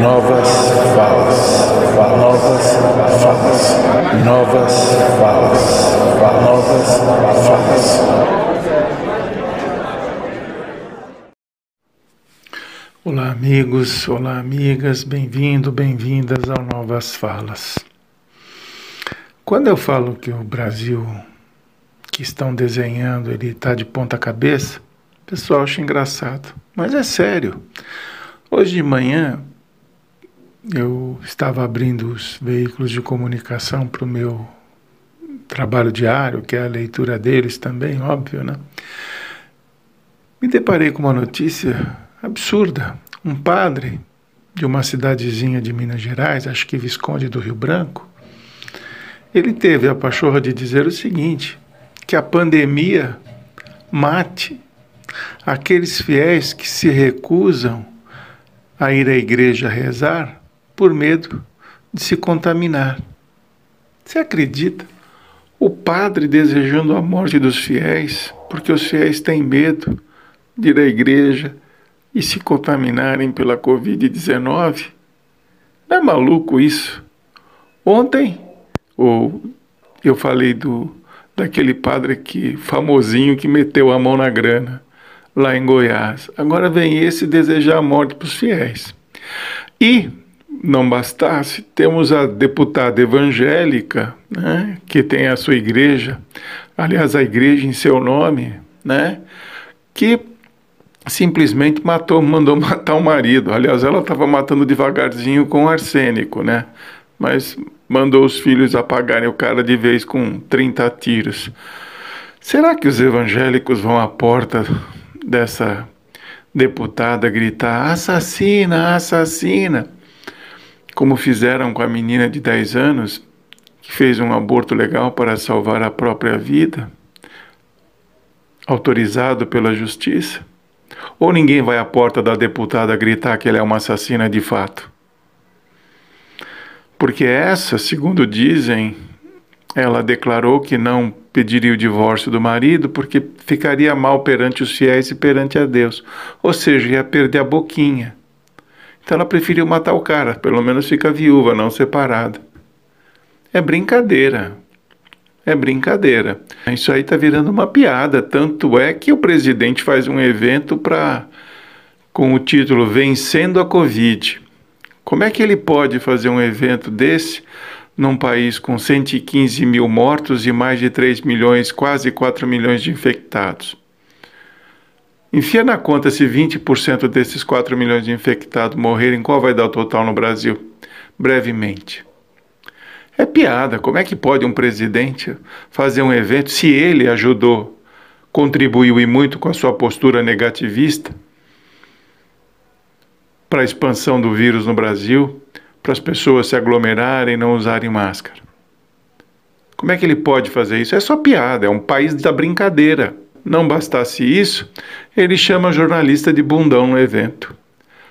novas falas, novas falas, novas falas, novas falas. Olá, amigos, olá, amigas, bem-vindo, bem-vindas ao Novas Falas. Quando eu falo que o Brasil que estão desenhando ele está de ponta cabeça, o pessoal acha engraçado, mas é sério. Hoje de manhã eu estava abrindo os veículos de comunicação para o meu trabalho diário, que é a leitura deles também, óbvio, né? Me deparei com uma notícia absurda. Um padre de uma cidadezinha de Minas Gerais, acho que Visconde do Rio Branco, ele teve a pachorra de dizer o seguinte: que a pandemia mate aqueles fiéis que se recusam a ir à igreja rezar por medo de se contaminar. Você acredita? O padre desejando a morte dos fiéis, porque os fiéis têm medo de ir à igreja e se contaminarem pela Covid-19? Não é maluco isso? Ontem, ou eu falei do daquele padre que famosinho que meteu a mão na grana lá em Goiás. Agora vem esse desejar a morte para os fiéis. E não bastasse, temos a deputada evangélica, né, que tem a sua igreja, aliás, a igreja em seu nome, né, que simplesmente matou, mandou matar o marido. Aliás, ela estava matando devagarzinho com arsênico, né, mas mandou os filhos apagarem o cara de vez com 30 tiros. Será que os evangélicos vão à porta dessa deputada gritar assassina, assassina? Como fizeram com a menina de 10 anos, que fez um aborto legal para salvar a própria vida, autorizado pela justiça? Ou ninguém vai à porta da deputada gritar que ela é uma assassina de fato? Porque essa, segundo dizem, ela declarou que não pediria o divórcio do marido porque ficaria mal perante os fiéis e perante a Deus. Ou seja, ia perder a boquinha. Então ela preferiu matar o cara, pelo menos fica viúva, não separada. É brincadeira. É brincadeira. Isso aí está virando uma piada. Tanto é que o presidente faz um evento para com o título Vencendo a Covid. Como é que ele pode fazer um evento desse num país com 115 mil mortos e mais de 3 milhões, quase 4 milhões de infectados? Enfia na conta se 20% desses 4 milhões de infectados morrerem, qual vai dar o total no Brasil? Brevemente. É piada. Como é que pode um presidente fazer um evento se ele ajudou, contribuiu e muito com a sua postura negativista para a expansão do vírus no Brasil, para as pessoas se aglomerarem e não usarem máscara? Como é que ele pode fazer isso? É só piada, é um país da brincadeira. Não bastasse isso, ele chama jornalista de bundão no evento.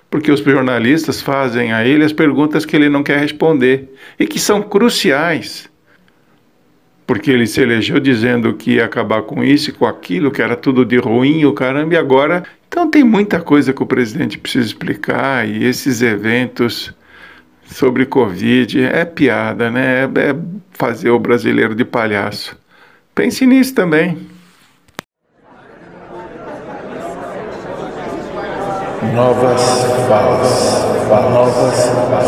Porque os jornalistas fazem a ele as perguntas que ele não quer responder e que são cruciais. Porque ele se elegeu dizendo que ia acabar com isso e com aquilo, que era tudo de ruim, o caramba, e agora. Então tem muita coisa que o presidente precisa explicar e esses eventos sobre Covid é piada, né? É, é fazer o brasileiro de palhaço. Pense nisso também. Novas falas, novas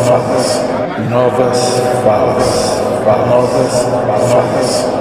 falas, novas falas, novas falas.